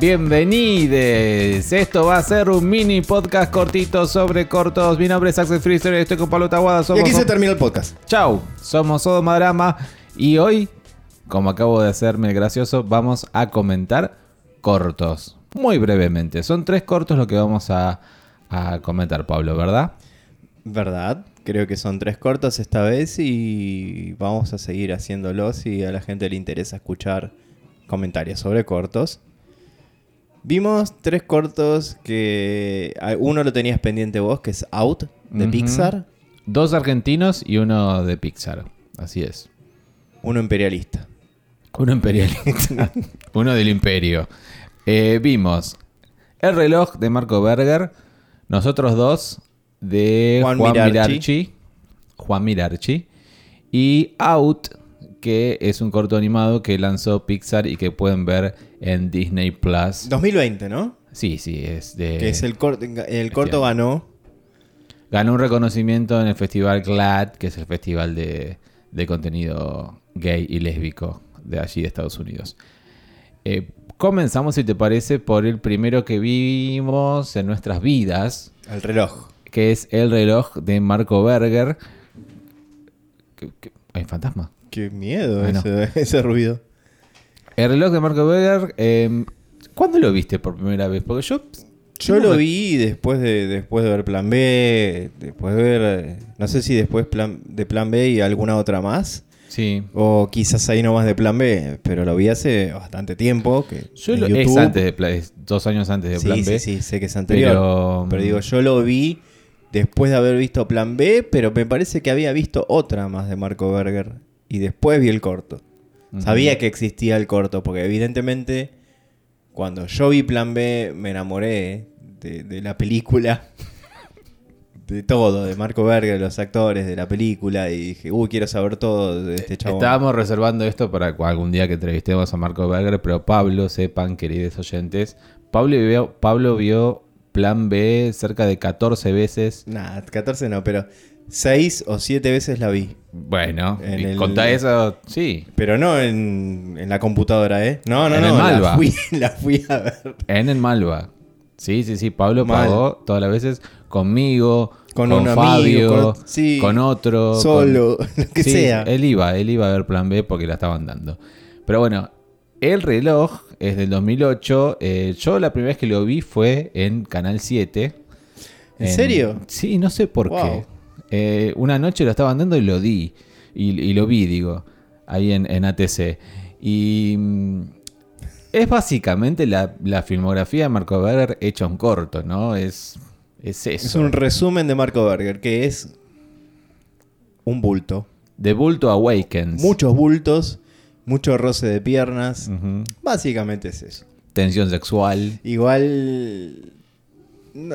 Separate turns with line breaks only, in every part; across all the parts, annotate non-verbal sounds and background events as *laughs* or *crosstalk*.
Bienvenidos. Esto va a ser un mini podcast cortito sobre cortos. Mi nombre es Axel Freezer y estoy con Pablo Taguada.
Y
Somos
aquí se termina el podcast.
Chau, somos Sodoma Drama y hoy, como acabo de hacerme el gracioso, vamos a comentar cortos. Muy brevemente. Son tres cortos lo que vamos a, a comentar, Pablo, ¿verdad?
¿Verdad? Creo que son tres cortos esta vez y vamos a seguir haciéndolos si a la gente le interesa escuchar comentarios sobre cortos. Vimos tres cortos que ah, uno lo tenías pendiente vos, que es Out de. Pixar,
Dos argentinos y uno de Pixar. Así es.
uno imperialista.
Uno imperialista. *laughs* uno del imperio. Eh, vimos El reloj de Marco Berger. Nosotros dos de
Juan
Juan,
Mirarchi.
Mirarchi. Juan Mirarchi. Y Out, que es un corto animado que lanzó Pixar y que pueden ver en Disney Plus.
2020, ¿no?
Sí, sí, es de.
que es el, cor- el corto ganó.
Ganó un reconocimiento en el festival GLAD, que es el festival de, de contenido gay y lésbico de allí de Estados Unidos. Eh, comenzamos, si te parece, por el primero que vimos en nuestras vidas,
El reloj.
que es El reloj de Marco Berger. ¿Qué- qué? ¿Hay un fantasma?
Qué miedo
Bueno.
ese, *laughs* ese ruido.
El reloj de Marco Berger, eh, ¿cuándo lo viste por primera vez? Porque yo...
Yo lo
me-
vi después de, después de ver Plan B, después de ver, no sé si después plan, de Plan B y alguna otra más,
Sí.
o quizás ahí nomás de Plan B, pero lo vi hace bastante tiempo. Que
Yo lo, es
YouTube-
antes de Pla- es dos años antes de
sí,
Plan
sí,
B.
sí, sé que es anterior.
pero-
Pero, digo, yo lo vi después de haber visto Plan B, pero me parece que había visto otra más de Marco Berger y después vi el corto. Sabía que existía el corto, porque evidentemente cuando yo vi Plan B me enamoré de, de la película, *laughs* de todo, de Marco Berger, de los actores, de la película, y dije, uy, quiero saber todo de este chabón.
Estábamos reservando esto para algún día que entrevistemos a Marco Berger, pero Pablo, sepan, queridos oyentes, Pablo vio, Pablo vio Plan B cerca de 14 veces.
Nah, 14 no, pero 6 o 7 veces la vi.
Bueno,
En el-
contá eso, sí,
Pero no en, en la computadora, ¿eh? No, no,
En
no.
el Malva.
La fui, *laughs* la fui a ver.
en el Malva. Sí, sí, sí, Pablo
Mal.
pagó todas las veces conmigo,
Con
con,
un amigo,
Fabio,
con- sí,
con otro. con-
Solo, *laughs* lo que
Sí,
sea.
Él iba, él iba a ver Plan B porque la estaban dando. Pero bueno, el reloj es del 2008. eh, yo la primera vez que lo vi fue en Canal 7.
¿En serio?
Sí, no sé por
Wow.
qué. Eh, una noche lo estaban dando y lo di. Y, y lo vi, digo, ahí en, en ATC. Y mm, es básicamente la, la filmografía de Marco Berger hecha un corto, ¿no? Es, es eso.
Es un resumen de Marco Berger, que es un bulto.
De Bulto Awakens.
Muchos bultos, mucho roce de piernas. Básicamente es eso.
Tensión sexual.
Igual. No,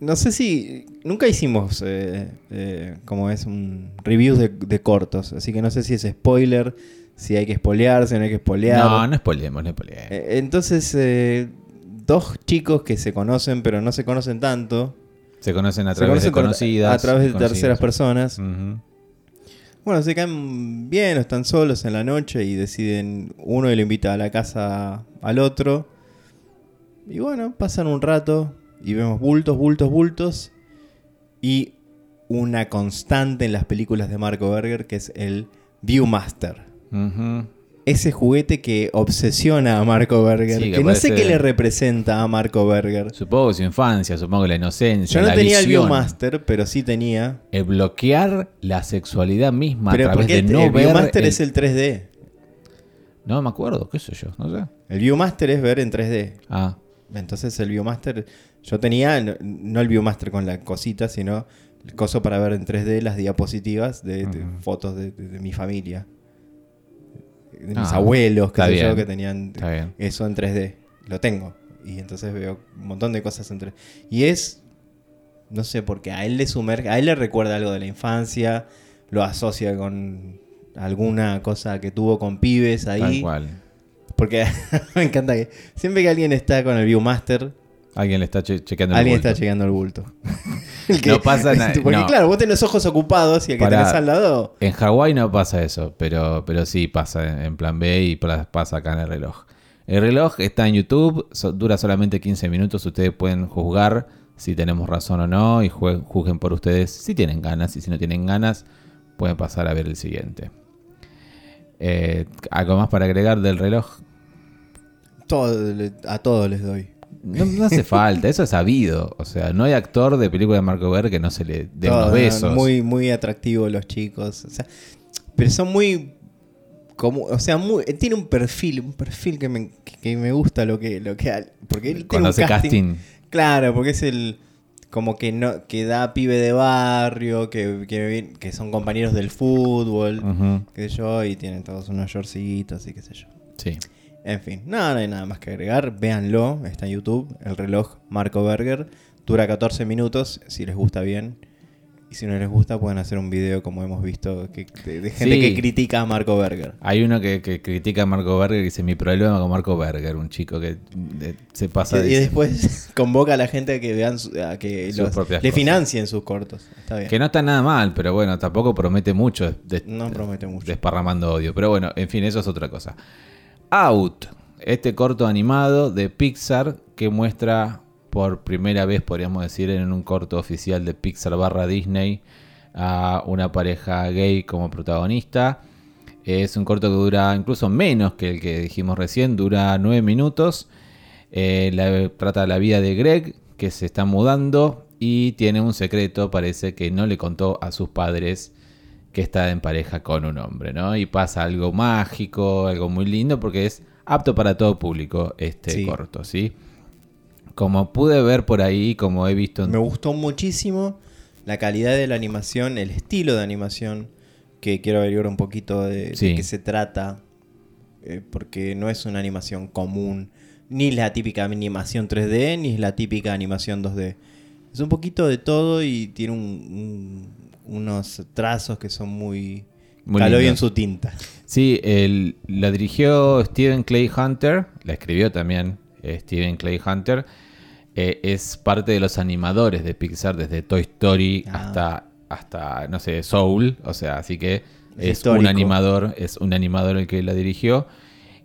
no sé si. Nunca hicimos eh, eh, como es un review de, de cortos. Así que no sé si es spoiler, si hay que spoilear, si no hay que spoilear.
No, no spoilemos, no spoilemos.
Eh, Entonces, dos chicos que se conocen, pero no se conocen tanto.
se conocen a través de conocidas.
A través de terceras personas. Bueno, se caen bien o están solos en la noche y deciden, uno lo invita a la casa al otro. Y bueno, pasan un rato y vemos bultos, bultos, bultos. Y una constante en las películas de Marco Berger que es el Viewmaster. Ese juguete que obsesiona a Marco Berger.
Sí, que
que no sé qué le representa a Marco Berger.
Supongo que su infancia, supongo que la inocencia.
Yo no
la
tenía el Viewmaster, pero sí tenía.
El bloquear la sexualidad misma
Pero
a través de
el,
no
el
ver.
Viewmaster
el-
es el 3D.
No me acuerdo, qué sé yo, no sé.
El Viewmaster es ver en 3D.
Ah,
Entonces el Viewmaster, yo tenía, no, no el Viewmaster con la cosita, sino el coso para ver en 3D las diapositivas de, fotos de, de- de mi familia. De mis
Ah,
abuelos, sé yo, que tenían eso en 3D. Lo tengo. Y entonces veo un montón de cosas en 3D. Y es, no sé, porque a él le sumerge, a él le recuerda algo de la infancia, lo asocia con alguna cosa que tuvo con pibes
tal
ahí.
cual.
Porque *laughs* me encanta que siempre que alguien está con el Viewmaster,
Alguien le está che- chequeando el
alguien
bulto.
está chequeando el bulto. *laughs* El
No pasa nada, *laughs*
Porque
no.
claro, vos tenés los ojos ocupados y el que
Pará.
tenés al lado.
En Hawái no pasa eso, pero, pero sí pasa en- plan B y pasa acá en el reloj. El reloj está en YouTube, so- dura solamente 15 minutos. Ustedes pueden juzgar si tenemos razón o no y juzguen por ustedes si tienen ganas. Y si no tienen ganas, pueden pasar a ver el siguiente. Eh, ¿Algo más para agregar del reloj?
Todo, a todos les doy.
No, no hace *laughs* falta, eso es sabido. O sea, no hay actor de película de Marco Ver que no se le dé unos
¿no?
besos.
Muy, muy atractivos los chicos. O sea, pero son muy. Como, o sea, muy, tiene un perfil, un perfil que me, que me gusta lo que, lo que porque él tiene
Cuando
un
hace casting.
Claro, porque es el como que no que da pibe de barrio, que, que, que son compañeros del fútbol,
Ujú,
qué sé yo, y tienen todos unos shortcitos y qué sé yo.
Sí.
En fin, no hay nada más que agregar. Véanlo, está en YouTube. El reloj Marco Berger. Dura 14 minutos, si les gusta bien. Y si no les gusta, pueden hacer un video como hemos visto que, de, de gente
Sí.
que critica a Marco Berger.
Hay uno que, que critica a Marco Berger y dice: Mi problema con Marco Berger, un chico que se pasa
Y
de.
después *laughs* convoca a la gente a que vean su- a que los- le
cosas.
financien sus cortos. Está bien.
Que no está nada mal, pero bueno, tampoco promete mucho. de-
No promete mucho.
Desparramando odio. Pero bueno, en fin, eso es otra cosa. Out. Este corto animado de Pixar que muestra por primera vez, podríamos decir, en un corto oficial de Pixar barra Disney a una pareja gay como protagonista. Es un corto que dura incluso menos que el que dijimos recién, dura nueve minutos. Eh, trata la vida de Greg, que se está mudando y tiene un secreto, parece que no le contó a sus padres que está en pareja con un hombre, ¿no? Y pasa algo mágico, algo muy lindo, porque es apto para todo público este
Sí.
corto, ¿sí? Como pude ver por ahí, como he visto en
Me gustó muchísimo la calidad de la animación, el estilo de animación, que quiero averiguar un poquito de, qué se trata, eh, porque no es una animación común, ni la típica animación 3D, ni la típica animación 2D. Es un poquito de todo y tiene un- un- unos trazos que son muy...
Muy lindos.
su tinta.
Sí, el- la dirigió Steven Clay Hunter, la escribió también eh, Steven Clay Hunter. Eh, es parte de los animadores de Pixar desde Toy Story
Ah.
hasta, hasta, no sé, Soul. O sea, así que
Es
es, un animador, es un animador el que la dirigió.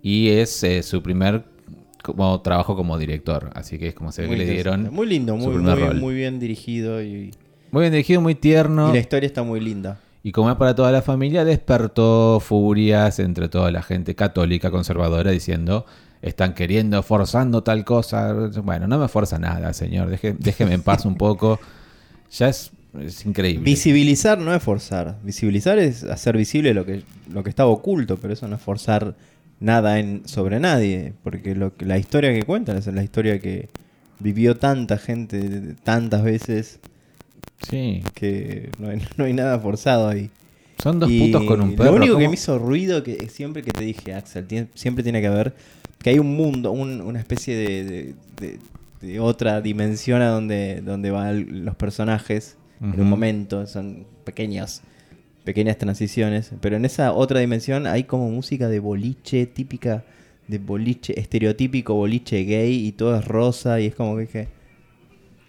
Y es eh, su primer como, trabajo como director. Así que es como se ve
Muy
que le dieron.
Muy lindo, muy bien dirigido y,
Muy bien dirigido, muy tierno.
y la historia está muy linda.
Y como es para toda la familia, despertó furias entre toda la gente católica conservadora diciendo, están queriendo, forzando tal cosa. Bueno, no me forza nada, señor, Deje- déjeme en paz un poco. *laughs* Ya es, es increíble.
Visibilizar no es forzar. Visibilizar es hacer visible lo que, lo que estaba oculto, pero eso no es forzar nada en, sobre nadie. Porque lo que, la historia que cuentan es la historia que vivió tanta gente tantas veces
Sí,
que no hay, *laughs* no hay nada forzado ahí.
son dos
Y
putos con un perro.
Lo único que me hizo ruido que siempre que te dije, Axel, tiene- siempre tiene que haber que hay un mundo, un- una especie de, de- de- de otra dimensión a donde, donde van los personajes en un momento, son pequeños, pequeñas transiciones, pero en esa otra dimensión hay como música de boliche típica, de boliche, estereotípico boliche gay y todo es rosa y es como que dije,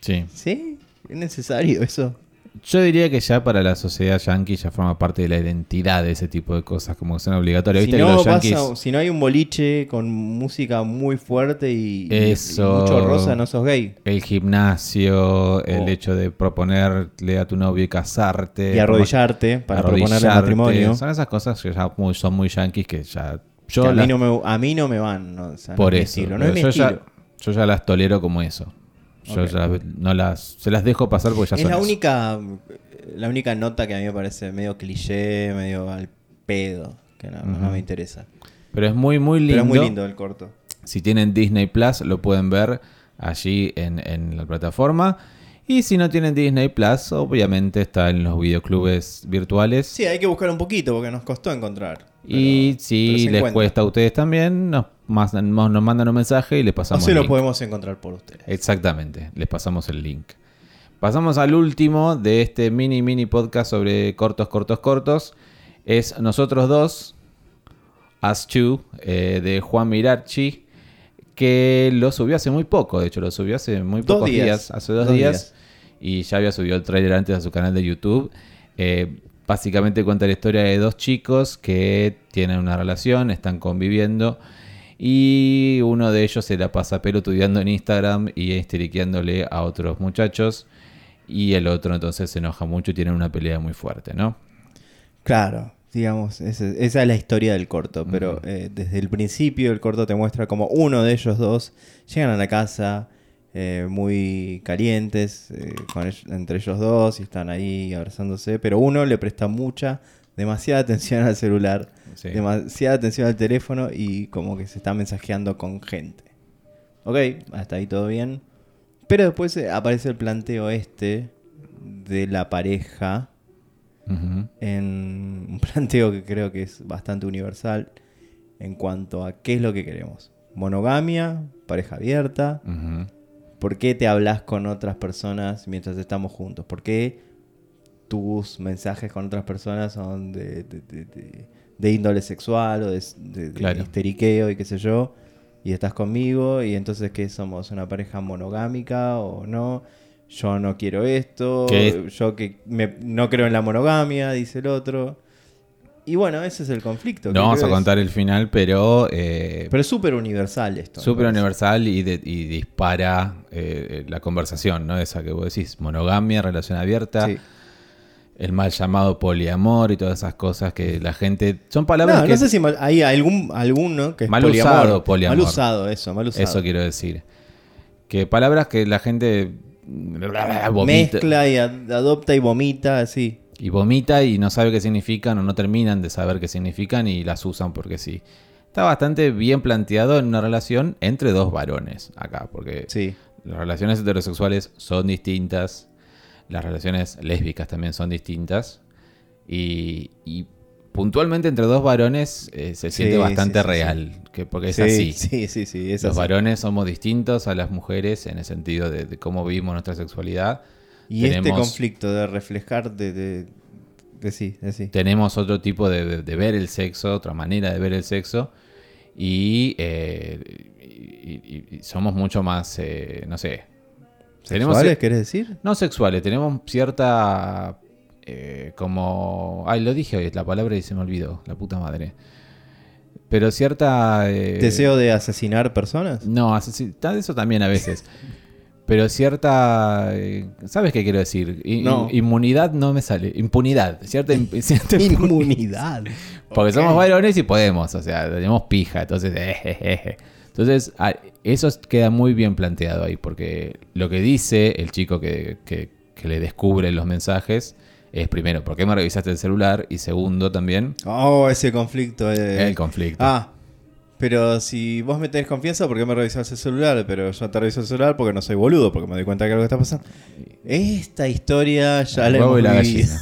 Sí.
¿sí? ¿Es necesario eso?
Yo diría que ya para la sociedad yankee ya forma parte de la identidad de ese tipo de cosas, como que son obligatorias.
Si
Viste que
no, pasa-
yankees...
si no hay un boliche con música muy fuerte y, y-
Eso.
y mucho rosa, no sos gay.
El gimnasio, el
Oh.
hecho de proponerle a tu novio casarte.
y arrodillarte para proponerle
arrodillarte.
matrimonio.
Son esas cosas que ya muy- son muy yanquis que ya.
que
Yo
a,
las-
mí no me, a mí no me van. no, o sea, no
por
es mi
eso.
estilo, no
pero
es mi
yo, ya,
estilo.
yo ya las tolero como eso. Yo ya no las. Se las dejo pasar porque ya
Es
son
la
eso.
única, la única nota que a mí me parece medio cliché, medio al pedo, que no, me interesa.
Pero es muy, muy lindo.
Pero es muy lindo el corto.
Si tienen Disney Plus, lo pueden ver allí en, en la plataforma. Y si no tienen Disney Plus, obviamente está en los videoclubes virtuales.
Sí, hay que buscar un poquito porque nos costó encontrar.
Y si
se
les cuesta a ustedes también, nos, mandan- nos mandan un mensaje y les
O
pasamos
si
el
lo
link.
podemos encontrar por ustedes.
Exactamente, les pasamos el link. Pasamos al último de este mini mini podcast sobre cortos, cortos, cortos. Es Nosotros dos, As Two, eh, de Juan Mirachi, que lo subió hace muy poco, de hecho lo subió hace muy
Dos
pocos
días.
días. hace dos,
Dos
días,
días.
y ya había subido el trailer antes a su canal de YouTube. Eh, básicamente cuenta la historia de dos chicos que tienen una relación, están conviviendo Y uno de ellos se la pasa pelotudeando en Instagram y histeriqueándole a otros muchachos. Y el otro entonces se enoja mucho y tienen una pelea muy fuerte, ¿no?
Claro, digamos, esa es la historia del corto, pero eh, desde el principio el corto te muestra como uno de ellos dos llegan a la casa eh, muy calientes eh, con entre ellos dos y están ahí abrazándose, pero uno le presta mucha, demasiada atención al celular,
Sí.
demasiada atención al teléfono y como que se está mensajeando con gente. Ok, hasta ahí todo bien. Pero después eh, aparece el planteo este de la pareja en un planteo que creo que es bastante universal en cuanto a qué es lo que queremos. Monogamia, pareja abierta. ¿Por qué te hablas con otras personas mientras estamos juntos? ¿Por qué tus mensajes con otras personas son de, de- de- de- de índole sexual o de,
Claro.
histeriqueo y qué sé yo? Y estás conmigo y entonces ¿qué somos? ¿Una pareja monogámica o no? Yo no quiero esto,
¿Qué?
yo que me- no creo en la monogamia, dice el otro. Y bueno, ese es el conflicto.
No vamos a
es-
contar el final, pero... eh,
Pero es súper universal esto.
Súper universal y, de- y dispara eh, la conversación, ¿no? Esa que vos decís, monogamia, relación abierta,
Sí.
el mal llamado poliamor y todas esas cosas que la gente... Son palabras
No,
que...
no sé si mal- hay algún, alguno que es
Mal
poliamor.
usado, poliamor.
Mal usado, eso, mal usado.
Eso quiero decir. Que palabras que la gente... Vomita,
Mezcla y ad- adopta y vomita, así.
Y vomita y no sabe qué significan o no terminan de saber qué significan y las usan porque sí. Está bastante bien planteado en una relación entre dos varones acá, porque
Sí.
Las relaciones heterosexuales son distintas. Las relaciones lésbicas también son distintas. Y, y puntualmente entre dos varones eh, se siente
Sí,
bastante
sí,
real. Que, porque es
sí,
así.
Sí, sí, sí. es
Los
así.
varones somos distintos a las mujeres en el sentido de, de cómo vivimos nuestra sexualidad.
Y este
tenemos-
conflicto de reflejar, de, de, de sí, de sí.
Tenemos otro tipo de, de- ver el sexo, otra manera de ver el sexo. Y, eh, y- y- y somos mucho más, eh, no sé. tenemos-
¿Sexuales, querés decir?
No sexuales, tenemos cierta. eh, como. Ay, lo dije hoy, la palabra y se me olvidó, la puta madre. Pero cierta. eh,
¿Deseo de asesinar personas?
No, asesi- eso también a veces. *laughs* Pero cierta. eh, ¿Sabes qué quiero decir?
No.
Inmunidad no me sale. Impunidad. Cierta. *laughs*
Inmunidad.
Porque somos varones y podemos, o sea, tenemos pija, entonces, *laughs* eh, jejeje. Entonces, a- eso queda muy bien planteado ahí, porque lo que dice el chico que, que- que le descubre los mensajes es, primero, ¿por qué me revisaste el celular? Y segundo, también,
Oh, ese conflicto. eh.
el conflicto.
Ah, pero si vos me tenés confianza, ¿por qué me revisás el celular? Pero yo te reviso el celular porque no soy boludo, porque me doy cuenta que algo está pasando. Esta historia ya
El
la hemos
la
vivido.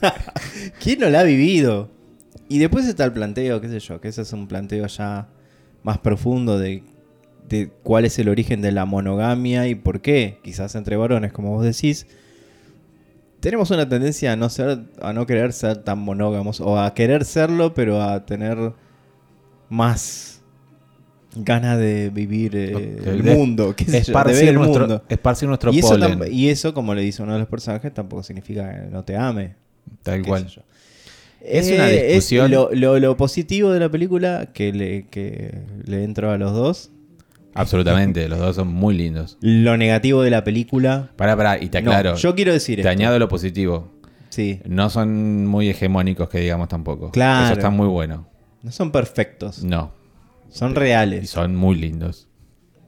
*laughs* ¿Quién no la ha vivido? Y después está el planteo, qué sé yo, que ese es un planteo ya más profundo de, de cuál es el origen de la monogamia y por qué, quizás entre varones, como vos decís, tenemos una tendencia a no ser, a no querer ser tan monógamos, o a querer serlo, pero a tener más ganas de vivir eh, el mundo, de ver
Esparcir
el
nuestro,
mundo.
esparcir nuestro
Y eso,
polen,
y eso, como le dice uno de los personajes, tampoco significa que no te ame.
tal cual. Es una discusión-
lo, lo- lo positivo de la película que le, que le entro a los dos.
Absolutamente, los dos son muy lindos.
Lo negativo de la película.
Pará, pará, y te
No,
aclaro,
yo quiero decir
te
esto.
añado lo positivo.
Sí,
No son muy hegemónicos que digamos tampoco.
Claro.
Eso está muy bueno.
No son perfectos.
No,
Son
y
reales.
son muy lindos.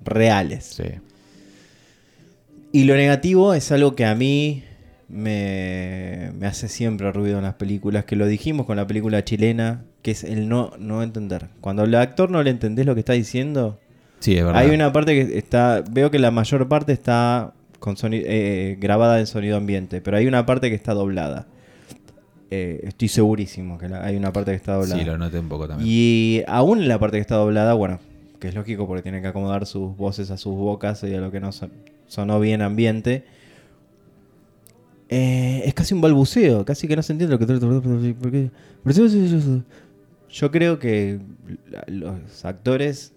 Reales.
Sí.
Y lo negativo es algo que a mí me, me hace siempre ruido en las películas, que lo dijimos con la película chilena, que es el no, no entender. Cuando al actor no le entendés lo que está diciendo,
Sí, es verdad.
hay una parte que está, veo que la mayor parte está con soni- eh, grabada en sonido ambiente, pero hay una parte que está doblada. Eh, estoy segurísimo que la- hay una parte que está doblada.
Sí, lo noté un poco también.
Y aún en la parte que está doblada, bueno, que es lógico porque tienen que acomodar sus voces a sus bocas y a lo que no son- sonó bien ambiente. eh, es casi un balbuceo, casi que no se entiende lo que... ¿por qué? Yo creo que los actores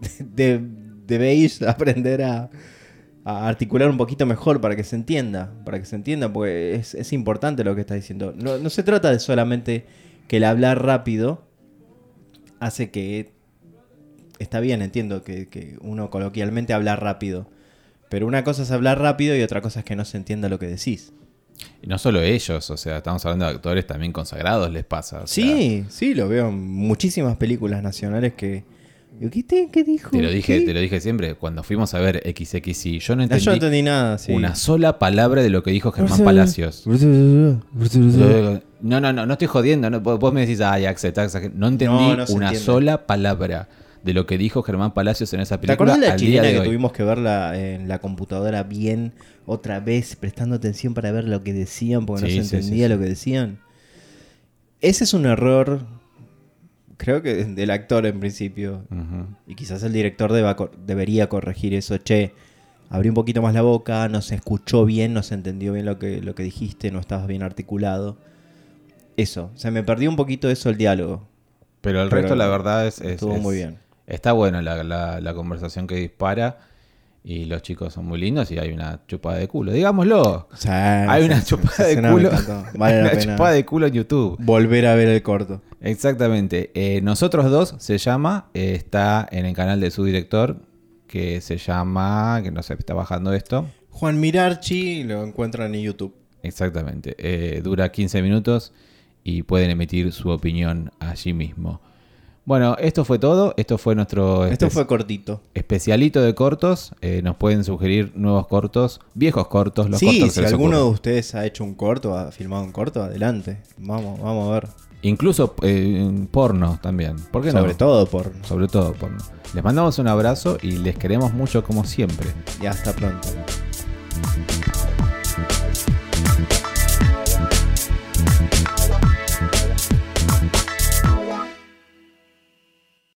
*laughs* de- debéis aprender a, a articular un poquito mejor para que se entienda, para que se entienda, porque es, es importante lo que está diciendo. No, no se trata de solamente que el hablar rápido hace que está bien, entiendo que, que uno coloquialmente habla rápido. Pero una cosa es hablar rápido y otra cosa es que no se entienda lo que decís.
Y no solo ellos, o sea, estamos hablando de actores también consagrados, les pasa. o sea,
Sí, sí, lo veo en muchísimas películas nacionales que... Digo, ¿Qué, te- qué dijo?
te lo dije,
¿Qué?
te lo dije siempre, cuando fuimos a ver XXI, yo no
No,
entendí,
yo no entendí nada, sí.
una sola palabra de lo que dijo Germán Palacios. No, no, no, no estoy jodiendo. no, vos me decís, ay, Axel, Axel", No entendí
No,
una sola palabra de lo que dijo Germán Palacios en esa
¿Te
película.
acordás de la chilena
de
que tuvimos que verla en la computadora bien otra vez, prestando atención para ver lo que decían porque
Sí,
no se
sí,
entendía
sí.
lo que decían? Ese es un error, creo que *laughs* del actor en principio. Y quizás el director deba debería corregir eso. Che, abrí un poquito más la boca, no se escuchó bien, no se entendió bien lo que, lo que dijiste, no estabas bien articulado. Eso, se me perdió un poquito eso el diálogo.
Pero el
Pero
resto, la verdad, es. es-
Estuvo
es-
muy bien.
Está bueno la, la- la conversación que dispara. Y los chicos son muy lindos y hay una chupada de culo. Digámoslo. Hay una chupada de culo.
encantó. Vale *laughs* la
una
pena
chupada de culo en YouTube.
volver a ver el corto.
Exactamente. Eh, Nosotros dos se llama. eh, está en el canal de su director. Que se llama. Que no sé, está bajando esto.
Juan Mirarchi lo encuentran en YouTube.
Exactamente. Eh, dura 15 minutos y pueden emitir su opinión allí mismo. Bueno, esto fue todo. Esto fue nuestro
Esto fue cortito.
especialito de cortos. Eh, nos pueden sugerir nuevos cortos, viejos cortos, los
sí,
cortos que
si alguno de ustedes ha hecho un corto, ha filmado un corto, adelante. Vamos, vamos a ver.
Incluso eh, porno también. ¿Por qué no?
Sobre todo por...
Sobre todo porno. Les mandamos un abrazo y les queremos mucho como siempre.
Y hasta pronto.